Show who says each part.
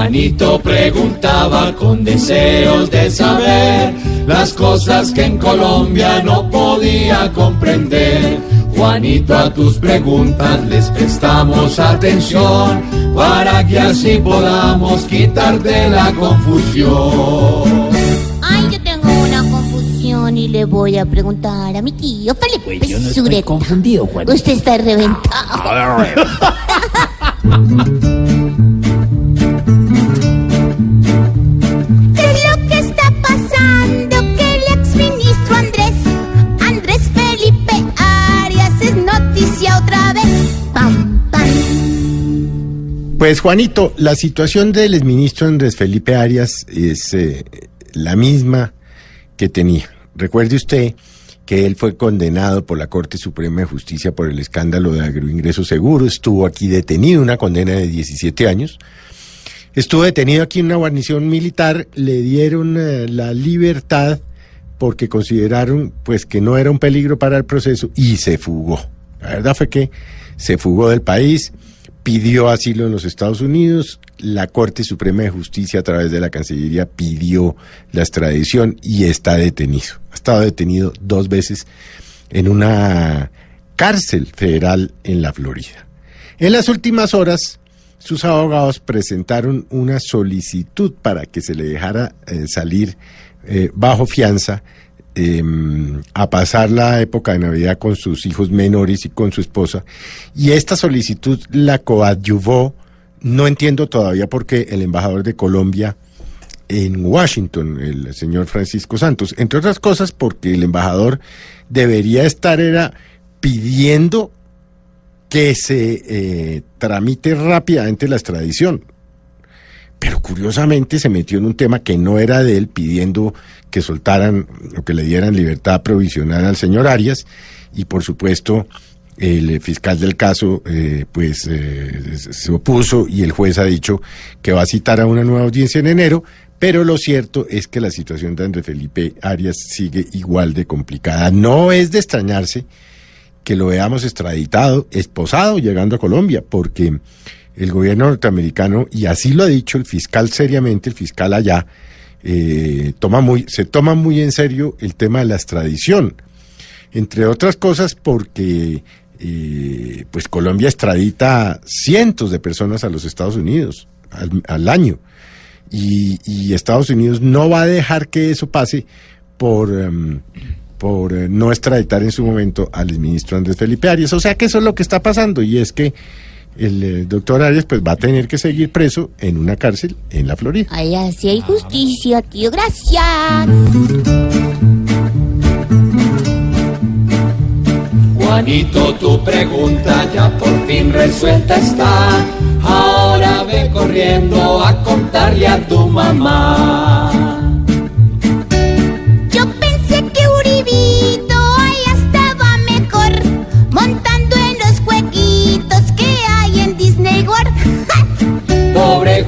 Speaker 1: Juanito preguntaba con deseos de saber las cosas que en Colombia no podía comprender. Juanito, a tus preguntas les prestamos atención para que así podamos quitar de la confusión.
Speaker 2: Ay, yo tengo una confusión y le voy a preguntar a mi tío Felipe
Speaker 3: Pues yo no estoy
Speaker 2: Sureta.
Speaker 3: confundido, Juan.
Speaker 2: Usted está reventado.
Speaker 4: Pues Juanito, la situación del exministro Andrés Felipe Arias es eh, la misma que tenía. Recuerde usted que él fue condenado por la Corte Suprema de Justicia por el escándalo de agroingreso seguro, estuvo aquí detenido, una condena de 17 años. Estuvo detenido aquí en una guarnición militar, le dieron eh, la libertad porque consideraron pues que no era un peligro para el proceso y se fugó. La verdad fue que se fugó del país, pidió asilo en los Estados Unidos, la Corte Suprema de Justicia a través de la Cancillería pidió la extradición y está detenido. Ha estado detenido dos veces en una cárcel federal en la Florida. En las últimas horas, sus abogados presentaron una solicitud para que se le dejara eh, salir eh, bajo fianza eh, a pasar la época de Navidad con sus hijos menores y con su esposa. Y esta solicitud la coadyuvó, no entiendo todavía por qué el embajador de Colombia en Washington, el señor Francisco Santos, entre otras cosas porque el embajador debería estar era pidiendo que se eh, tramite rápidamente la extradición. Curiosamente se metió en un tema que no era de él, pidiendo que soltaran o que le dieran libertad provisional al señor Arias. Y por supuesto, el fiscal del caso eh, pues eh, se opuso y el juez ha dicho que va a citar a una nueva audiencia en enero. Pero lo cierto es que la situación de Andrés Felipe Arias sigue igual de complicada. No es de extrañarse que lo veamos extraditado, esposado, llegando a Colombia, porque el gobierno norteamericano, y así lo ha dicho el fiscal seriamente, el fiscal allá, eh, toma muy, se toma muy en serio el tema de la extradición, entre otras cosas porque eh, pues Colombia extradita cientos de personas a los Estados Unidos al, año, y, Estados Unidos no va a dejar que eso pase por... Um, por eh, no extraditar en su momento al ministro Andrés Felipe Arias. O sea que eso es lo que está pasando y es que el eh, doctor Arias pues va a tener que seguir preso en una cárcel en la Florida.
Speaker 2: Ay, así hay justicia, tío. Gracias.
Speaker 1: Juanito, tu pregunta ya por fin resuelta está. Ahora ve corriendo a contarle a tu mamá.